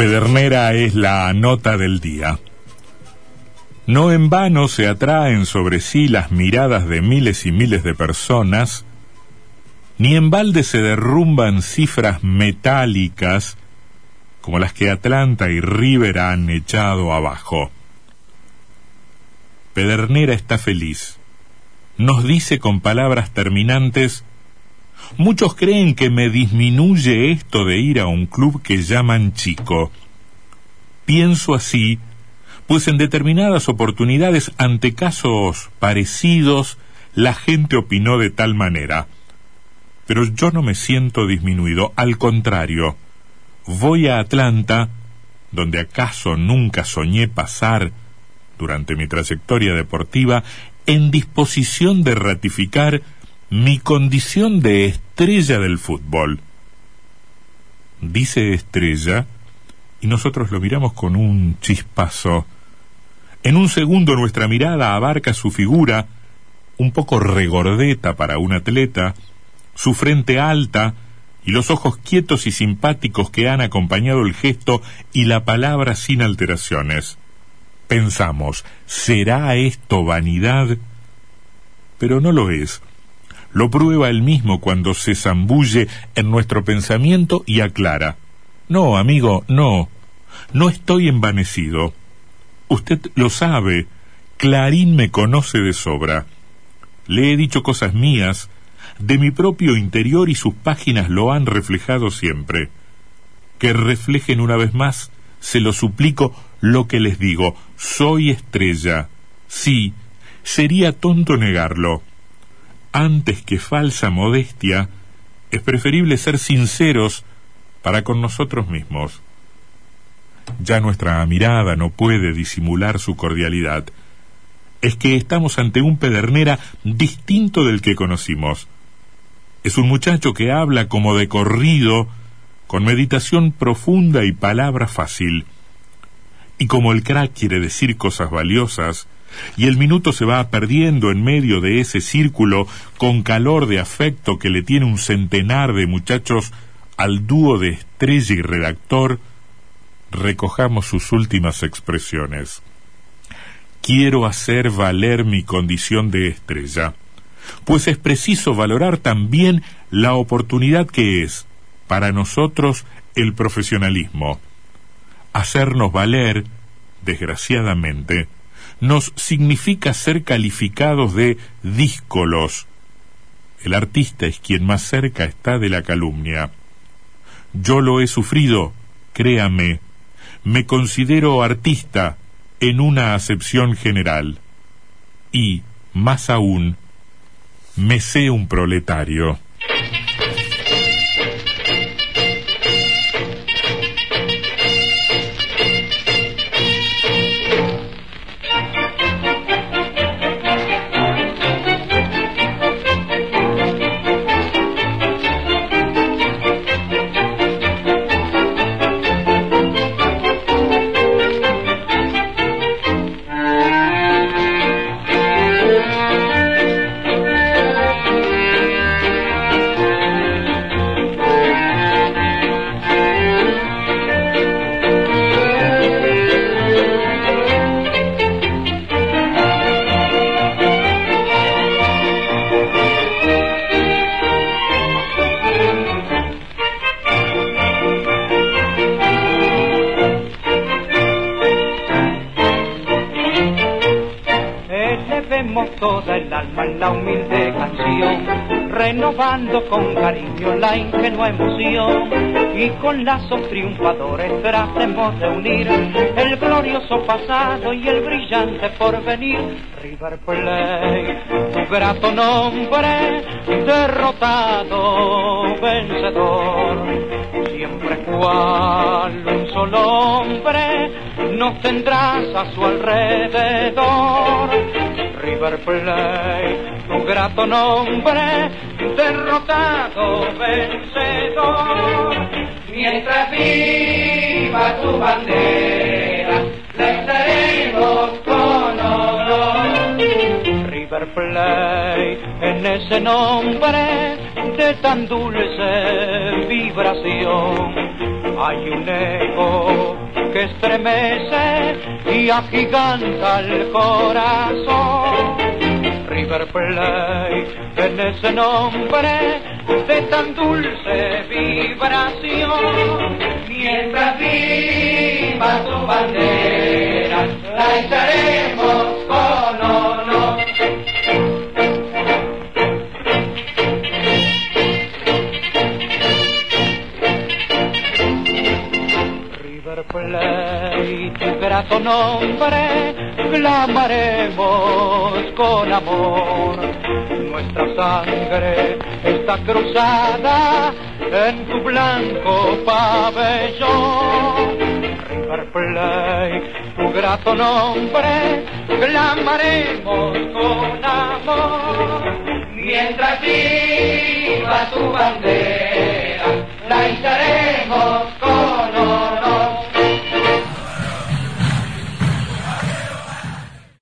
Pedernera es la nota del día. No en vano se atraen sobre sí las miradas de miles y miles de personas, ni en balde se derrumban cifras metálicas como las que Atlanta y River han echado abajo. Pedernera está feliz. Nos dice con palabras terminantes Muchos creen que me disminuye esto de ir a un club que llaman chico. Pienso así, pues en determinadas oportunidades ante casos parecidos, la gente opinó de tal manera. Pero yo no me siento disminuido, al contrario, voy a Atlanta, donde acaso nunca soñé pasar durante mi trayectoria deportiva, en disposición de ratificar mi condición de estrella del fútbol. Dice estrella y nosotros lo miramos con un chispazo. En un segundo nuestra mirada abarca su figura, un poco regordeta para un atleta, su frente alta y los ojos quietos y simpáticos que han acompañado el gesto y la palabra sin alteraciones. Pensamos, ¿será esto vanidad? Pero no lo es lo prueba él mismo cuando se zambulle en nuestro pensamiento y aclara. No, amigo, no. No estoy envanecido. Usted lo sabe. Clarín me conoce de sobra. Le he dicho cosas mías, de mi propio interior y sus páginas lo han reflejado siempre. Que reflejen una vez más, se lo suplico, lo que les digo. Soy estrella. Sí, sería tonto negarlo antes que falsa modestia, es preferible ser sinceros para con nosotros mismos. Ya nuestra mirada no puede disimular su cordialidad. Es que estamos ante un pedernera distinto del que conocimos. Es un muchacho que habla como de corrido, con meditación profunda y palabra fácil. Y como el crack quiere decir cosas valiosas, y el minuto se va perdiendo en medio de ese círculo con calor de afecto que le tiene un centenar de muchachos al dúo de estrella y redactor, recojamos sus últimas expresiones. Quiero hacer valer mi condición de estrella, pues es preciso valorar también la oportunidad que es, para nosotros, el profesionalismo. Hacernos valer, desgraciadamente, nos significa ser calificados de díscolos. El artista es quien más cerca está de la calumnia. Yo lo he sufrido, créame. Me considero artista en una acepción general. Y, más aún, me sé un proletario. Toda el alma en la humilde canción, renovando con cariño la ingenua emoción y con lazos triunfadores tratemos de unir el glorioso pasado y el brillante porvenir. River Plate, tu grato nombre, derrotado, vencedor, siempre cual un solo hombre nos tendrás a su alrededor. River Plate, tu grato nombre, derrotado, vencedor. Mientras viva tu bandera, la estaremos con honor. River Plate, en ese nombre de tan dulce vibración, hay un eco que estremece y agiganta el corazón. River Plate, en ese nombre de tan dulce vibración. Mientras viva tu bandera, la Grato nombre, clamaremos con amor. Nuestra sangre está cruzada en tu blanco pabellón. River Plate, tu grato nombre, clamaremos con amor. Mientras viva tu bandera, la izaremos